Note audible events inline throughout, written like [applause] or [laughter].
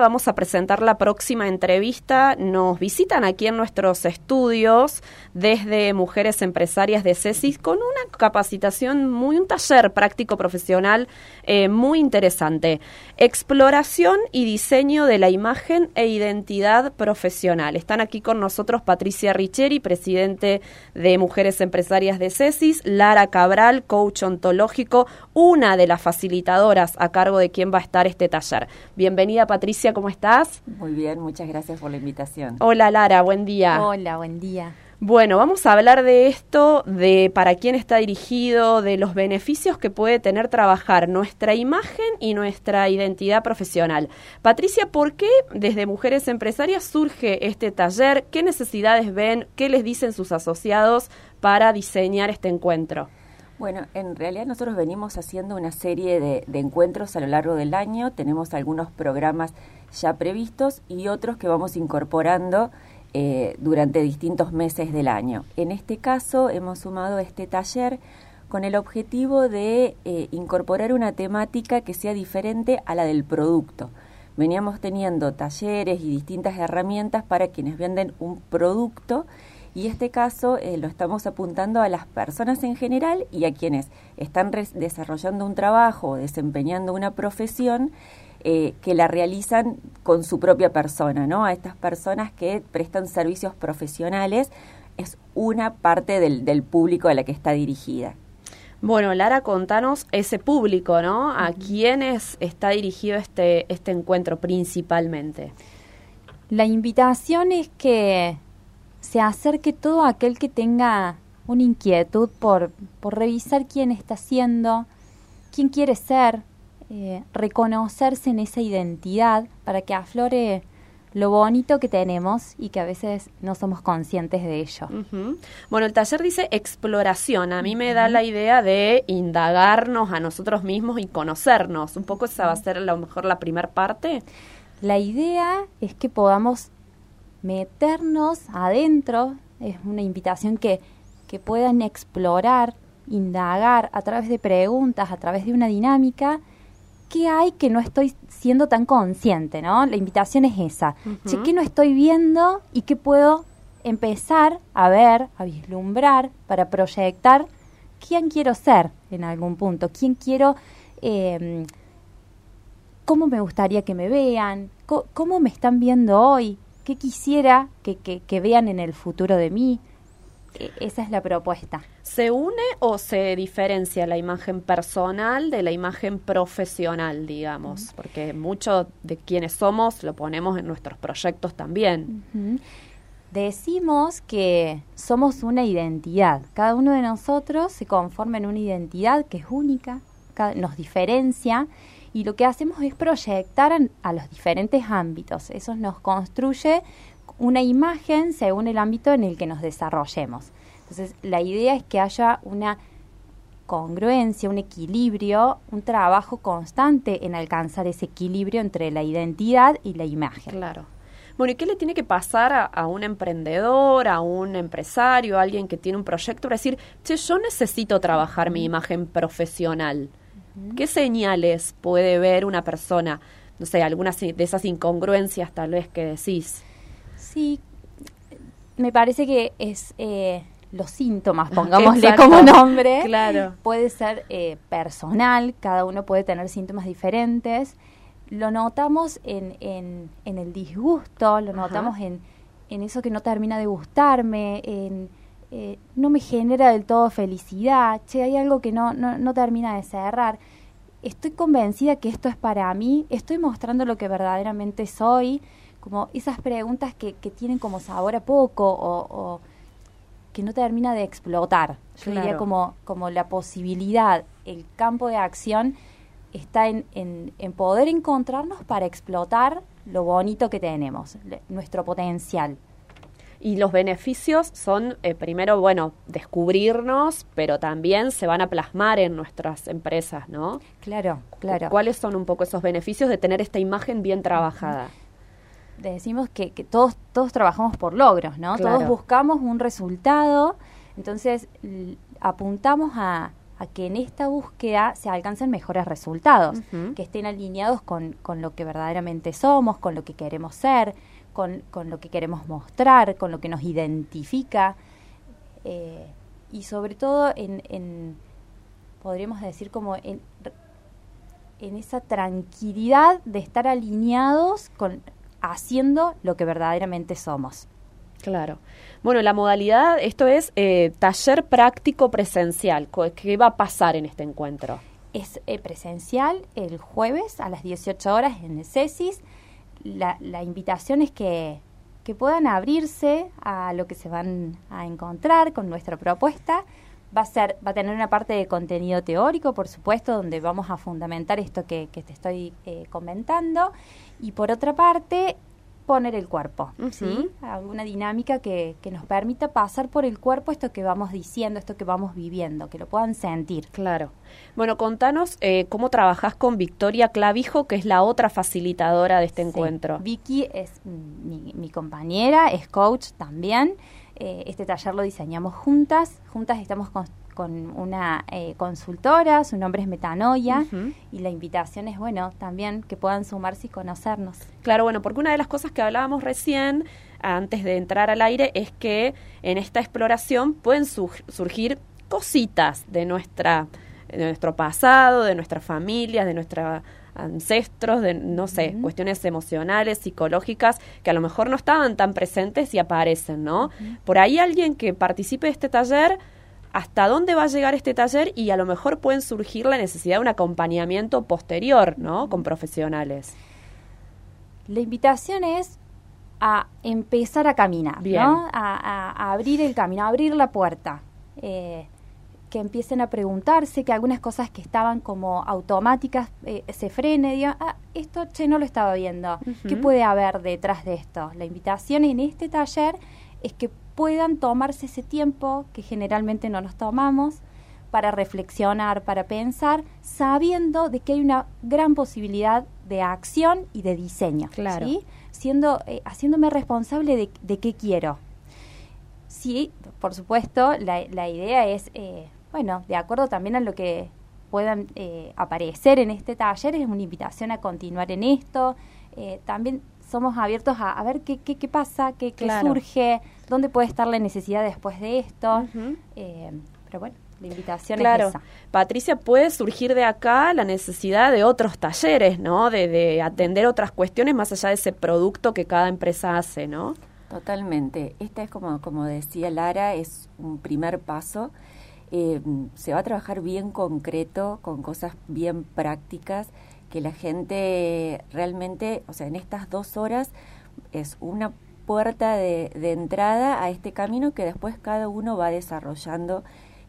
vamos a presentar la próxima entrevista. Nos visitan aquí en nuestros estudios desde Mujeres Empresarias de CESIS con una capacitación muy, un taller práctico profesional eh, muy interesante. Exploración y diseño de la imagen e identidad profesional. Están aquí con nosotros Patricia Richeri, presidente de Mujeres Empresarias de CESIS, Lara Cabral, coach ontológico, una de las facilitadoras a cargo de quien va a estar este taller. Bienvenida Patricia, ¿cómo estás? Muy bien, muchas gracias por la invitación. Hola Lara, buen día. Hola, buen día. Bueno, vamos a hablar de esto, de para quién está dirigido, de los beneficios que puede tener trabajar nuestra imagen y nuestra identidad profesional. Patricia, ¿por qué desde Mujeres Empresarias surge este taller? ¿Qué necesidades ven? ¿Qué les dicen sus asociados para diseñar este encuentro? Bueno, en realidad nosotros venimos haciendo una serie de, encuentros a lo largo del año, tenemos algunos programas ya previstos y otros que vamos incorporando eh, durante distintos meses del año. En este caso hemos sumado este taller con el objetivo de eh, incorporar una temática que sea diferente a la del producto. Veníamos teniendo talleres y distintas herramientas para quienes venden un producto y este caso eh, lo estamos apuntando a las personas en general y a quienes están desarrollando un trabajo o desempeñando una profesión eh, que la realizan con su propia persona, ¿no? A estas personas que prestan servicios profesionales es una parte del, del público a la que está dirigida. Bueno, Lara, contanos ese público, ¿no? ¿A quiénes está dirigido este, este encuentro principalmente? La invitación es que se acerque todo aquel que tenga una inquietud por, por revisar quién está siendo, quién quiere ser, eh, reconocerse en esa identidad para que aflore lo bonito que tenemos y que a veces no somos conscientes de ello. Bueno, el taller dice exploración. A mí me da la idea de indagarnos a nosotros mismos y conocernos. Un poco esa va a ser a lo mejor la primera parte. La idea es que podamos meternos adentro. Es una invitación que, que puedan explorar, indagar a través de preguntas, a través de una dinámica ¿qué hay que no estoy siendo tan consciente, no? La invitación es esa. ¿Qué no estoy viendo y qué puedo empezar a ver, a vislumbrar, para proyectar quién quiero ser en algún punto? ¿Quién quiero... Em, ¿Cómo me gustaría que me vean? ¿Cómo, me están viendo hoy? ¿Qué quisiera que, que vean en el futuro de mí? E, esa es la propuesta. ¿Se une o se diferencia la imagen personal de la imagen profesional, digamos? Porque mucho de quienes somos lo ponemos en nuestros proyectos también. Decimos que somos una identidad. Cada uno de nosotros se conforma en una identidad que es única, nos diferencia y lo que hacemos es proyectar a los diferentes ámbitos. Eso nos construye una imagen según el ámbito en el que nos desarrollemos. Entonces, la idea es que haya una congruencia, un equilibrio, un trabajo constante en alcanzar ese equilibrio entre la identidad y la imagen. Claro. Bueno, ¿y qué le tiene que pasar a, un emprendedor, a un empresario, a alguien que tiene un proyecto para decir, che, yo necesito trabajar mi imagen profesional? ¿Qué señales puede ver una persona? No sé, algunas de esas incongruencias tal vez que decís. Sí, me parece que es eh, los síntomas, pongámosle como nombre. Claro. Puede ser eh, personal, cada uno puede tener síntomas diferentes. Lo notamos en, en, el disgusto, lo notamos en, en, eso que no termina de gustarme, en eh, no me genera del todo felicidad, che, hay algo que no, no, no termina de cerrar. Estoy convencida que esto es para mí, estoy mostrando lo que verdaderamente soy como esas preguntas que, que tienen como sabor a poco o, que no termina de explotar. Yo diría como, como la posibilidad, el campo de acción está en, en, poder encontrarnos para explotar lo bonito que tenemos, nuestro potencial. Y los beneficios son, eh, primero, bueno, descubrirnos, pero también se van a plasmar en nuestras empresas, ¿no? Claro, claro. ¿Cuáles son un poco esos beneficios de tener esta imagen bien trabajada? decimos que, que, todos, todos trabajamos por logros, ¿no? Todos buscamos un resultado, entonces apuntamos a, a que en esta búsqueda se alcancen mejores resultados, que estén alineados con, con lo que verdaderamente somos, con lo que queremos ser, con, con lo que queremos mostrar, con lo que nos identifica, eh, y sobre todo en, en, podríamos decir como en, en esa tranquilidad de estar alineados con haciendo lo que verdaderamente somos. Claro. Bueno, la modalidad, esto es eh, taller práctico presencial. ¿Qué va a pasar en este encuentro? Es eh, presencial el jueves a las 18 horas en el CESIS. La, la invitación es que, que puedan abrirse a lo que se van a encontrar con nuestra propuesta. Va a, ser, va a tener una parte de contenido teórico, por supuesto, donde vamos a fundamentar esto que, que te estoy eh, comentando. Y por otra parte, poner el cuerpo, ¿sí? Alguna dinámica que, que nos permita pasar por el cuerpo esto que vamos diciendo, esto que vamos viviendo, que lo puedan sentir. Claro. Bueno, contanos eh, cómo trabajás con Victoria Clavijo, que es la otra facilitadora de este Sí. encuentro. Vicky es mi, mi compañera, es coach también. Eh, este taller lo diseñamos juntas. Juntas estamos con, con una eh, consultora, su nombre es Metanoia. Y la invitación es, bueno, también que puedan sumarse y conocernos. Claro, bueno, porque una de las cosas que hablábamos recién, antes de entrar al aire, es que en esta exploración pueden sur- surgir cositas de nuestra de nuestro pasado, de nuestras familias, de nuestros ancestros, de no sé, cuestiones emocionales, psicológicas, que a lo mejor no estaban tan presentes y aparecen, ¿no? Por ahí alguien que participe de este taller, hasta dónde va a llegar este taller y a lo mejor pueden surgir la necesidad de un acompañamiento posterior, ¿no? Con profesionales. La invitación es a empezar a caminar, Bien. ¿no? A, a- a abrir el camino, a abrir la puerta. Eh, que empiecen a preguntarse, que algunas cosas que estaban como automáticas eh, se frenen y digan, ah, esto, che, no lo estaba viendo. ¿Qué puede haber detrás de esto? La invitación en este taller es que puedan tomarse ese tiempo que generalmente no nos tomamos para reflexionar, para pensar, sabiendo de que hay una gran posibilidad de acción y de diseño. Claro. ¿sí? Siendo, eh, haciéndome responsable de, de qué quiero. Sí, por supuesto, la, la idea es, eh, bueno, de acuerdo también a lo que puedan eh, aparecer en este taller, es una invitación a continuar en esto. Eh, también somos abiertos a, a ver qué, qué, qué pasa, qué, qué surge, dónde puede estar la necesidad después de esto. Eh, pero bueno, la invitación Claro, es esa. Patricia, puede surgir de acá la necesidad de otros talleres, ¿no? De, de atender otras cuestiones más allá de ese producto que cada empresa hace, ¿no? Totalmente. Esta es como, como decía Lara, es un primer paso. Eh, se va a trabajar bien concreto, con cosas bien prácticas, que la gente realmente, o sea, en estas dos horas es una puerta de, de entrada a este camino que después cada uno va desarrollando,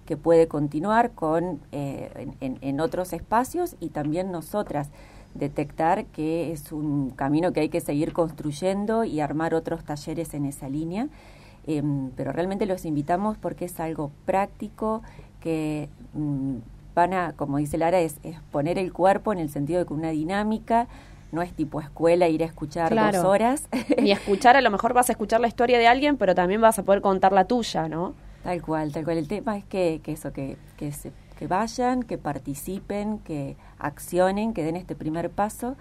que puede continuar con eh, en- en- otros espacios y también nosotras detectar que es un camino que hay que seguir construyendo y armar otros talleres en esa línea. Em, pero realmente los invitamos porque es algo práctico que mm, van a, como dice Lara, es, es poner el cuerpo en el sentido de que una dinámica no es tipo escuela ir a escuchar Claro. dos horas. [laughs] Y escuchar, a lo mejor vas a escuchar la historia de alguien, pero también vas a poder contar la tuya, ¿no? Tal cual, tal cual. El tema es que, que eso, que, que, se- que vayan, que participen, que accionen, que den este primer paso.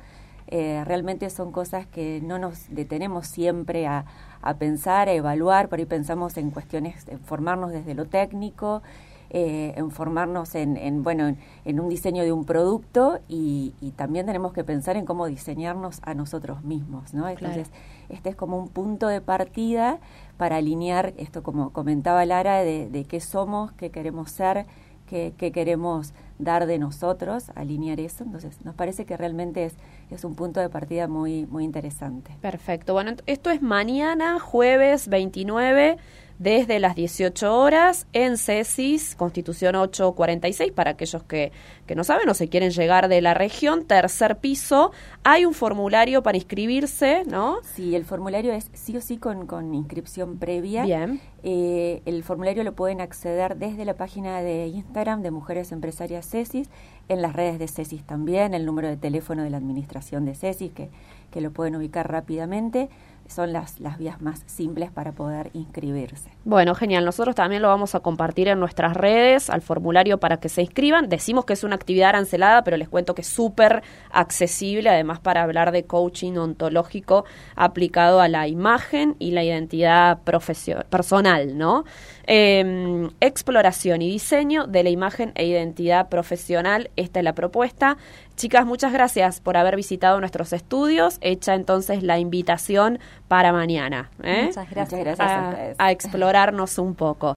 Eh, realmente son cosas que no nos detenemos siempre a, a pensar, a evaluar. Por ahí pensamos en cuestiones, en formarnos desde lo técnico, eh, en formarnos en, en, bueno, en, en un diseño de un producto y, y también tenemos que pensar en cómo diseñarnos a nosotros mismos, ¿no? Entonces, este es como un punto de partida para alinear esto, como comentaba Lara, de, de qué somos, qué queremos ser, qué, qué queremos dar de nosotros, alinear eso. Entonces, nos parece que realmente es, es un punto de partida muy, muy interesante. Perfecto. Bueno, esto es mañana, jueves 29, desde las 18 horas, en CESIS, Constitución 846, para aquellos que, que no saben o se quieren llegar de la región, tercer piso. Hay un formulario para inscribirse, ¿no? Sí, el formulario es sí o sí con, con inscripción previa. Bien. Eh, el formulario lo pueden acceder desde la página de Instagram de Mujeres Empresarias CESIS, en las redes de CESIS también, el número de teléfono de la administración de CESIS, que, que lo pueden ubicar rápidamente. Son las, las vías más simples para poder inscribirse. Bueno, genial. Nosotros también lo vamos a compartir en nuestras redes, al formulario para que se inscriban. Decimos que es una actividad arancelada, pero les cuento que es súper accesible, además para hablar de coaching ontológico aplicado a la imagen y la identidad personal, ¿no? Em, exploración y diseño de la imagen e identidad profesional. Esta es la propuesta. Chicas, muchas gracias por haber visitado nuestros estudios. Hecha entonces la invitación para mañana. ¿eh? Muchas gracias. a, a explorarnos un poco.